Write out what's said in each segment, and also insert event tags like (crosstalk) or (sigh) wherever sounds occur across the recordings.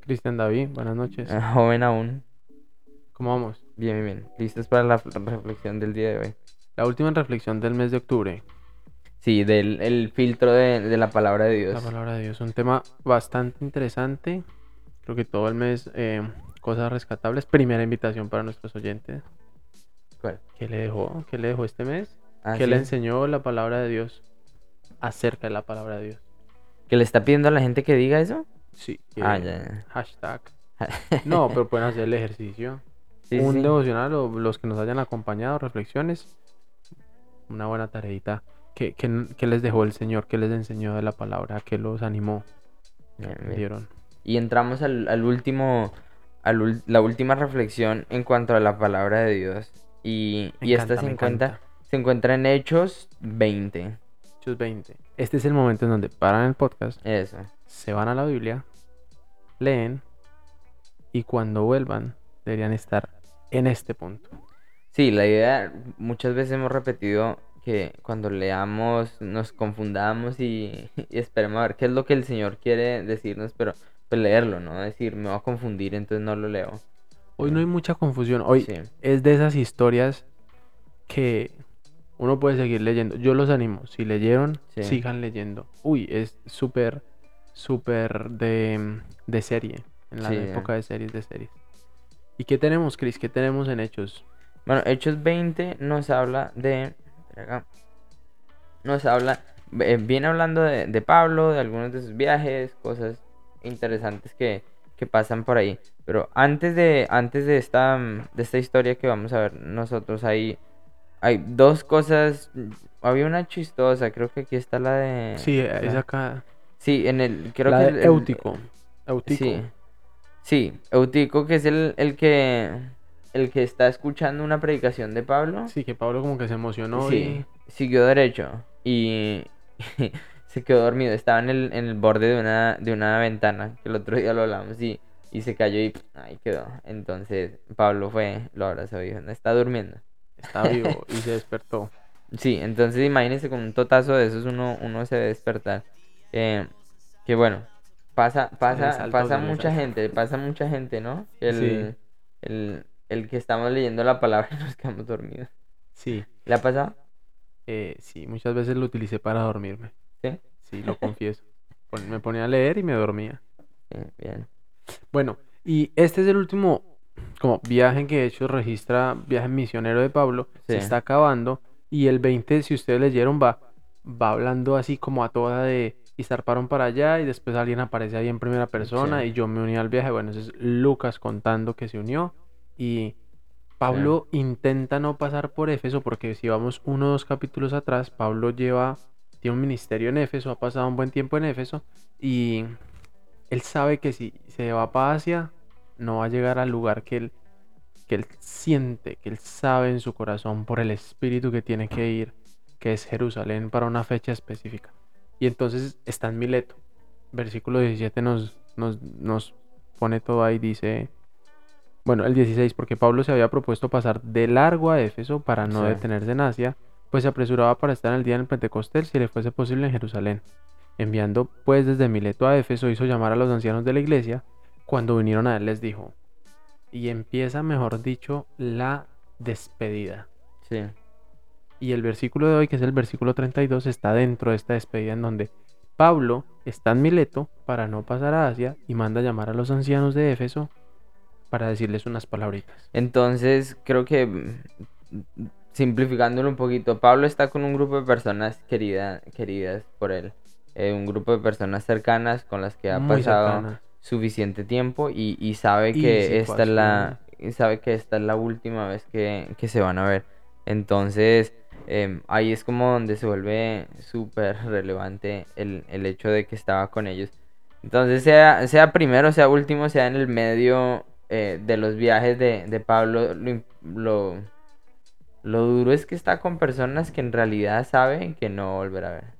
Cristian David, buenas noches. (laughs) Joven aún. ¿Cómo vamos? Bien, bien, bien. ¿Listos para la reflexión del día de hoy? La última reflexión del mes de octubre. Sí, del el filtro de, de la palabra de Dios. La palabra de Dios. Un tema bastante interesante. Creo que todo el mes, eh, cosas rescatables. Primera invitación para nuestros oyentes. ¿Cuál? ¿Qué le dejó? ¿Qué le dejó este mes? Ah, ¿Qué sí. le enseñó la palabra de Dios acerca de la palabra de Dios? ¿Que le está pidiendo a la gente que diga eso? Sí. que- Ah, ya, Hashtag. (laughs) No, pero pueden hacer el ejercicio. Sí, un sí. devocional o los que nos hayan acompañado, reflexiones. Una buena tareita. ¿Qué, qué- qué les dejó el Señor? ¿Qué les enseñó de la palabra? ¿Qué los animó? Bien, bien. ¿Vieron? Y entramos al, al último, al la última reflexión en cuanto a la palabra de Dios. Y, y esta se encuentra. Se encuentra en Hechos 20. Hechos 20. Este es el momento en donde paran el podcast, Eso. se van a la Biblia, leen y cuando vuelvan deberían estar en este punto. Sí, la idea, muchas veces hemos repetido que cuando leamos nos confundamos y, y esperemos a ver qué es lo que el Señor quiere decirnos, pero pues leerlo, ¿no? Decir, me va a confundir, entonces no lo leo. Hoy no hay mucha confusión. Hoy Sí. es de esas historias que uno puede seguir leyendo. Yo los animo. Si leyeron, Sí. sigan leyendo. Uy, es súper, súper de, de serie. En la Sí. época de series, de series. ¿Y qué tenemos, Chris? ¿Qué tenemos en Hechos? Bueno, Hechos 20 nos habla de... acá. Nos habla... eh, viene hablando de, de Pablo, de algunos de sus viajes, cosas interesantes que, que pasan por ahí. Pero antes de, antes de esta, de esta historia que vamos a ver nosotros, hay, hay dos cosas. Había una chistosa, creo que aquí está la de... Sí, es la- acá. Sí, en el... Creo la que de el- el- Eutico. Eutico. Sí. Sí, Eutico, que es el, el que... El que está escuchando una predicación de Pablo. Sí, que Pablo como que se emocionó Sí, siguió derecho y (laughs) se quedó dormido. Estaba en el, en el borde de una, de una ventana, que el otro día lo hablamos, y, y se cayó y ahí quedó. Entonces Pablo fue, lo abrazó y dijo, no está durmiendo. Está vivo y se despertó. Sí, entonces imagínense con un totazo de esos uno, uno se debe despertar. Eh, que bueno, pasa, pasa, pasa mucha gente, pasa mucha gente, ¿no? El, Sí. el, el que estamos leyendo la palabra (laughs) y nos quedamos dormidos. Sí, ¿Le ha pasado? eh, sí, muchas veces lo utilicé para dormirme. Sí. Sí, lo confieso. Me ponía a leer y me dormía. (laughs) Bien, bien. Bueno, y este es el último como viaje que he hecho, registra viaje misionero de Pablo, se está acabando y el 20, si ustedes leyeron, va, va hablando así como a toda de y zarparon para allá y después alguien aparece ahí en primera persona Sí. y yo me uní al viaje, bueno, ese es Lucas contando que se unió y Pablo intenta no pasar por Éfeso porque si vamos uno o dos capítulos atrás, Pablo lleva, tiene un ministerio en Éfeso, ha pasado un buen tiempo en Éfeso y él sabe que si se va para Asia, no va a llegar al lugar que él, que él siente, que él sabe en su corazón por el espíritu que tiene que ir, que es Jerusalén para una fecha específica. Y entonces está en Mileto. Versículo 17 nos, nos, nos pone todo ahí, dice, bueno, el 16, porque Pablo se había propuesto pasar de largo a Éfeso para no Sí. detenerse en Asia, pues se apresuraba para estar en el día del Pentecostés si le fuese posible en Jerusalén. Enviando pues desde Mileto a Éfeso hizo llamar a los ancianos de la iglesia. Cuando vinieron a él les dijo, y empieza mejor dicho la despedida. Sí. Y el versículo de hoy, que es el versículo 32, está dentro de esta despedida en donde Pablo está en Mileto para no pasar a Asia y manda a llamar a los ancianos de Éfeso para decirles unas palabritas. Entonces, creo que mm, simplificándolo un poquito, Pablo está con un grupo de personas querida- queridas por él. eh, un grupo de personas cercanas con las que ha Muy pasado. Suficiente tiempo y, y sabe Y que esta es la y sabe que esta es la última vez que, que se van a ver. Entonces, em, ahí es como donde se vuelve súper relevante el, el hecho de que estaba con ellos. Entonces, sea, sea primero, sea último, sea en el medio eh, de los viajes de, de Pablo, lo, lo, lo duro es que está con personas que en realidad saben que no volverá a ver.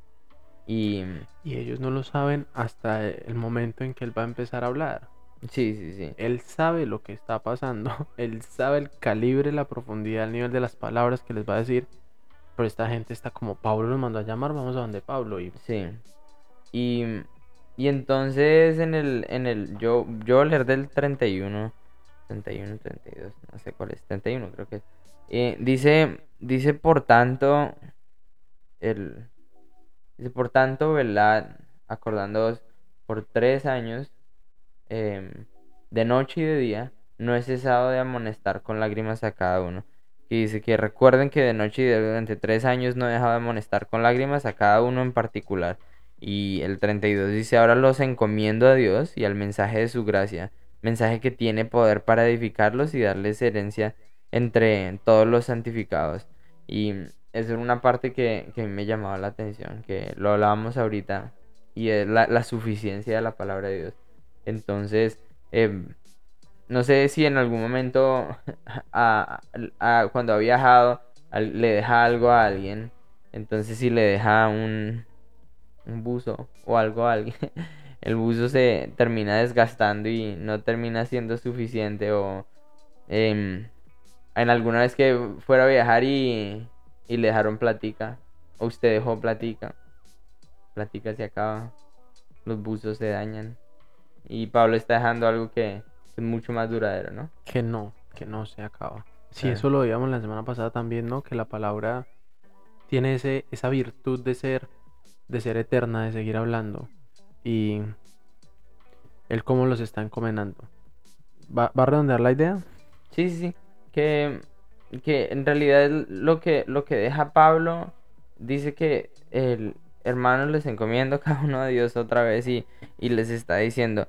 Y Y ellos no lo saben hasta el momento en que él va a empezar a hablar. sí, sí, sí. Él sabe lo que está pasando. (laughs) Él sabe el calibre, la profundidad, el nivel de las palabras que les va a decir. Pero esta gente está como, Pablo nos mandó a llamar, vamos a donde Pablo. Y Sí. Y, y entonces en el, en el, yo, yo leer del 31, 31, 32, no sé cuál es, 31 creo que es. Eh, dice, dice por tanto, el, dice por tanto, velad, acordándoos por tres años, em, de noche y de día, no he cesado de amonestar con lágrimas a cada uno. Y dice que recuerden que de noche y de durante tres años no he dejado de amonestar con lágrimas a cada uno en particular. Y el 32 dice, ahora los encomiendo a Dios y al mensaje de su gracia, mensaje que tiene poder para edificarlos y darles herencia entre todos los santificados. Y eso es una parte que, que me llamaba la atención, que lo hablábamos ahorita, y es la, la suficiencia de la palabra de Dios. Entonces, em, no sé si en algún momento, (laughs) a- a- cuando ha viajado, le deja algo a alguien, entonces si le deja un, un buzo o algo a alguien, (laughs) el buzo se termina desgastando y no termina siendo suficiente o em, en alguna vez que fuera a viajar y, y le dejaron platica o usted dejó platica, platica se acaba, los buzos se dañan y Pablo está dejando algo que es mucho más duradero, ¿no? que no, que no se acaba. Sí, eso lo veíamos la semana pasada también, ¿no? Que la palabra tiene ese, esa virtud de ser, de ser eterna, de seguir hablando. Y él cómo los está encomendando. ¿Va, va a redondear la idea? Sí, sí, sí. Que, que en realidad lo que, lo que deja Pablo dice que el hermano les encomiendo cada uno a Dios otra vez y, y les está diciendo,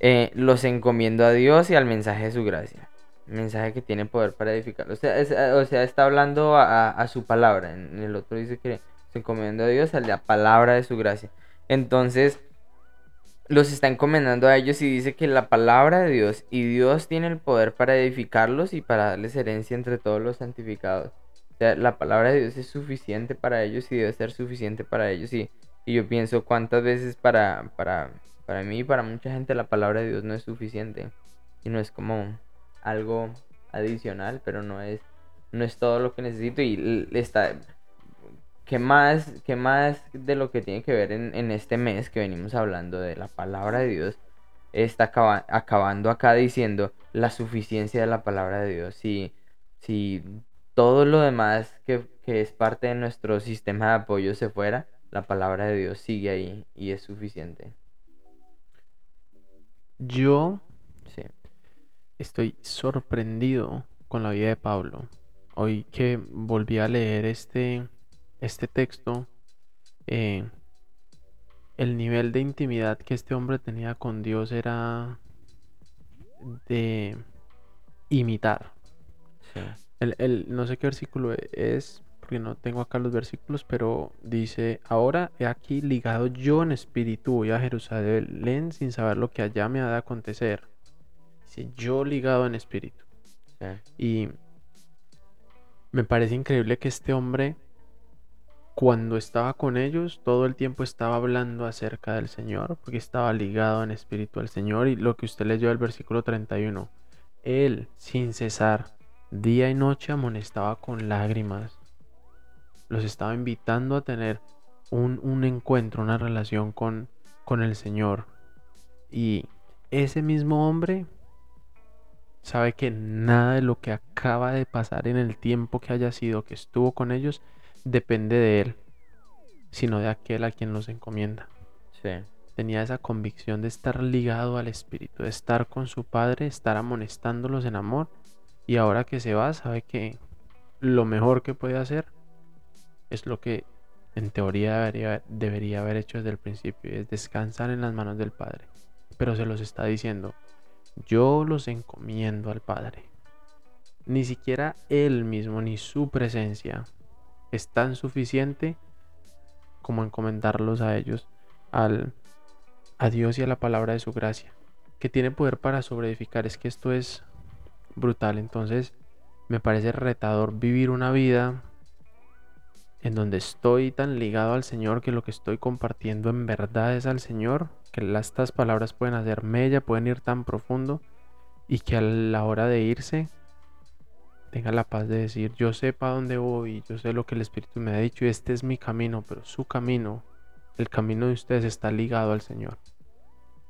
eh, los encomiendo a Dios y al mensaje de su gracia. Mensaje que tiene poder para edificar. O sea, es- o sea está hablando a, a- a su palabra. En el otro dice que se encomiendo a Dios a la palabra de su gracia. Entonces, los está encomendando a ellos y dice que la palabra de Dios y Dios tiene el poder para edificarlos y para darles herencia entre todos los santificados. O sea, la palabra de Dios es suficiente para ellos y debe ser suficiente para ellos. Y, y yo pienso cuántas veces para, para, para mí y para mucha gente la palabra de Dios no es suficiente. Y no es como algo adicional, pero no es, no es todo lo que necesito. Y está, ¿Qué más, qué más de lo que tiene que ver en, en este mes que venimos hablando de la palabra de Dios? Está acaba- acabando acá diciendo la suficiencia de la palabra de Dios. Si, si todo lo demás que, que es parte de nuestro sistema de apoyo se fuera, la palabra de Dios sigue ahí y es suficiente. Yo Sí, estoy sorprendido con la vida de Pablo. Hoy que volví a leer este, este texto, eh, el nivel de intimidad que este hombre tenía con Dios era de imitar. sí, El, el- no sé qué versículo es, porque no tengo acá los versículos, pero dice, ahora he aquí ligado yo en espíritu, voy a Jerusalén sin saber lo que allá me ha de acontecer. Dice, yo ligado en espíritu. sí, Y me parece increíble que este hombre, cuando estaba con ellos, todo el tiempo estaba hablando acerca del Señor, porque estaba ligado en espíritu al Señor. Y lo que usted leyó del versículo 31, él, sin cesar, día y noche amonestaba con lágrimas. Los estaba invitando a tener un, un encuentro, una relación con, con el Señor. Y ese mismo hombre sabe que nada de lo que acaba de pasar en el tiempo que haya sido que estuvo con ellos depende de él, sino de aquel a quien los encomienda. sí, Tenía esa convicción de estar ligado al Espíritu, de estar con su Padre, estar amonestándolos en amor. Y ahora que se va, sabe que lo mejor que puede hacer es lo que en teoría debería, debería haber hecho desde el principio, es descansar en las manos del Padre. Pero se los está diciendo, yo los encomiendo al Padre. Ni siquiera Él mismo, ni su presencia es tan suficiente como encomendarlos a ellos, al, a Dios y a la palabra de su gracia, que tiene poder para sobreedificar. Es que esto es brutal. Entonces, me parece retador vivir una vida en donde estoy tan ligado al Señor que lo que estoy compartiendo en verdad es al Señor, que estas palabras pueden hacer mella, pueden ir tan profundo y que a la hora de irse tenga la paz de decir, yo sé para dónde voy, yo sé lo que el Espíritu me ha dicho y este es mi camino, pero su camino, el camino de ustedes está ligado al Señor.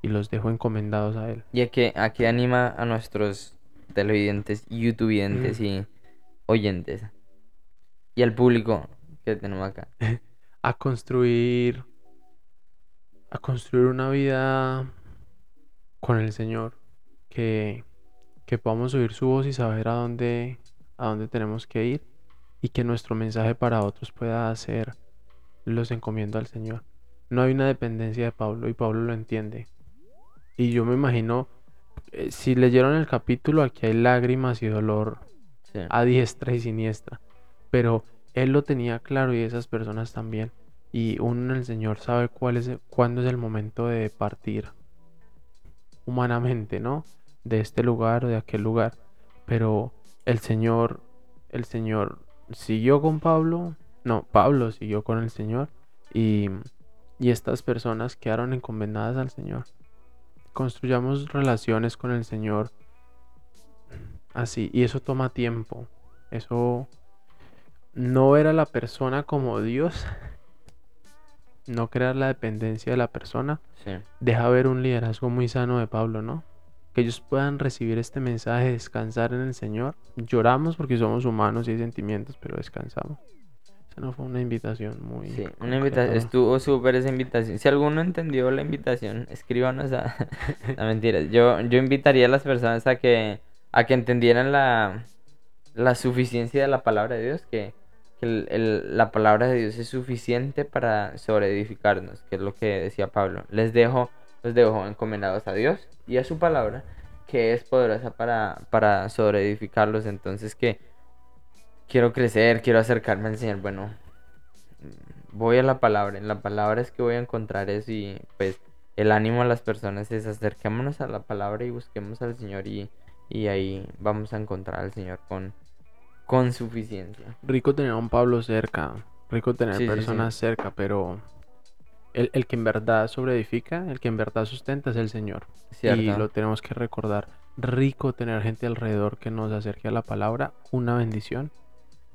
Y los dejo encomendados a Él. Y aquí, aquí anima a nuestros televidentes, youtubeientes y oyentes. Y al público que tenemos acá. (laughs) a construir a construir una vida con el Señor que que podamos oír su voz y saber a dónde a dónde tenemos que ir y que nuestro mensaje para otros pueda ser los encomiendo al Señor. No hay una dependencia de Pablo y Pablo lo entiende. Y yo me imagino, eh, si leyeron el capítulo, aquí hay lágrimas y dolor a diestra y siniestra. Pero él lo tenía claro y esas personas también. Y uno en el Señor sabe cuál es, cuándo es el momento de partir humanamente, ¿no? De este lugar o de aquel lugar. Pero el Señor, el Señor siguió con Pablo. No, Pablo siguió con el Señor. Y, y estas personas quedaron encomendadas al Señor. Construyamos relaciones con el Señor así. Y eso toma tiempo. Eso no ver a la persona como Dios, (laughs) no crear la dependencia de la persona, deja ver un liderazgo muy sano de Pablo, ¿no? Que ellos puedan recibir este mensaje, descansar en el Señor. Lloramos porque somos humanos y hay sentimientos, pero descansamos. Esa no fue una invitación muy... Sí, una invitación, estuvo súper esa invitación. Si alguno entendió la invitación, escríbanos a... (laughs) no, mentiras. Yo, yo invitaría a las personas a que, a que entendieran la, la suficiencia de la palabra de Dios, que que la palabra de Dios es suficiente para sobreedificarnos, que es lo que decía Pablo. Les dejo, los dejo encomendados a Dios y a su palabra, que es poderosa para, para sobreedificarlos. Entonces que quiero crecer, quiero acercarme al Señor. Bueno, voy a la palabra, en la palabra es que voy a encontrar eso y pues el ánimo a las personas es acerquémonos a la palabra y busquemos al Señor y, y ahí vamos a encontrar al Señor con con suficiencia. Rico tener a un Pablo cerca, rico tener personas cerca, pero el, que en verdad sobreedifica, el que en verdad sustenta es el Señor. Y lo tenemos que recordar. Rico tener gente alrededor que nos acerque a la palabra, una bendición,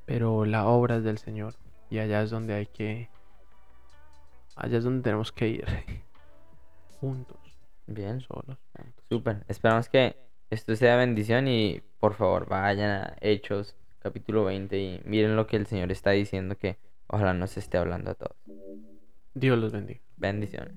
pero la obra es del Señor. Y allá es donde hay que... Allá es donde tenemos que ir. (laughs) juntos. Bien. Solos. Súper. Esperamos que esto sea bendición y por favor vayan a Hechos capítulo 20 y miren lo que el Señor está diciendo que ojalá nos esté hablando a todos. Dios los bendiga. Bendiciones.